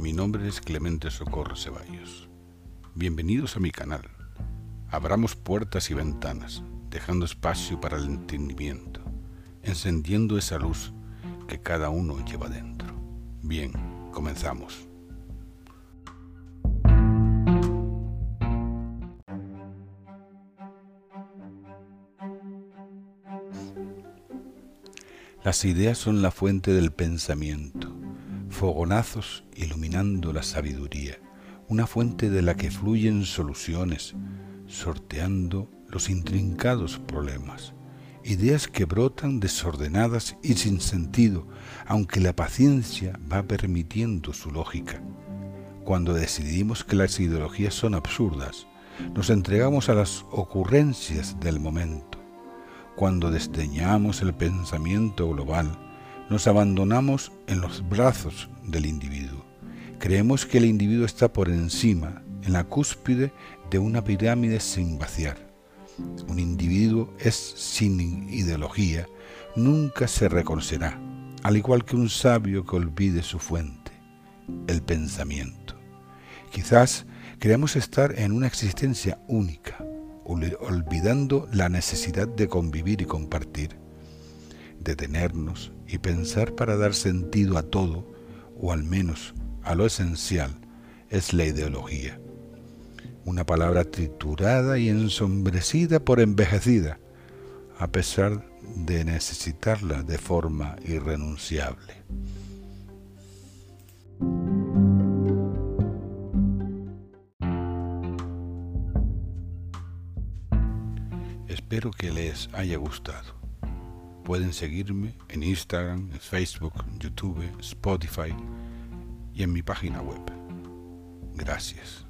mi nombre es Clemente Socorro Ceballos. Bienvenidos a mi canal. Abramos puertas y ventanas, dejando espacio para el entendimiento, encendiendo esa luz que cada uno lleva dentro. Bien, comenzamos. Las ideas son la fuente del pensamiento, fogonazos iluminando la sabiduría, una fuente de la que fluyen soluciones, sorteando los intrincados problemas, ideas que brotan desordenadas y sin sentido, aunque la paciencia va permitiendo su lógica. Cuando decidimos que las ideologías son absurdas, nos entregamos a las ocurrencias del momento cuando desdeñamos el pensamiento global, nos abandonamos en los brazos del individuo. Creemos que el individuo está por encima, en la cúspide de una pirámide sin vaciar. Un individuo es sin ideología, nunca se reconocerá, al igual que un sabio que olvide su fuente, el pensamiento. Quizás creamos estar en una existencia única, olvidando la necesidad de convivir y compartir, detenernos y pensar para dar sentido a todo, o al menos a lo esencial, es la ideología. Una palabra triturada y ensombrecida por envejecida, a pesar de necesitarla de forma irrenunciable. Espero que les haya gustado. Pueden seguirme en Instagram, Facebook, YouTube, Spotify y en mi página web. Gracias.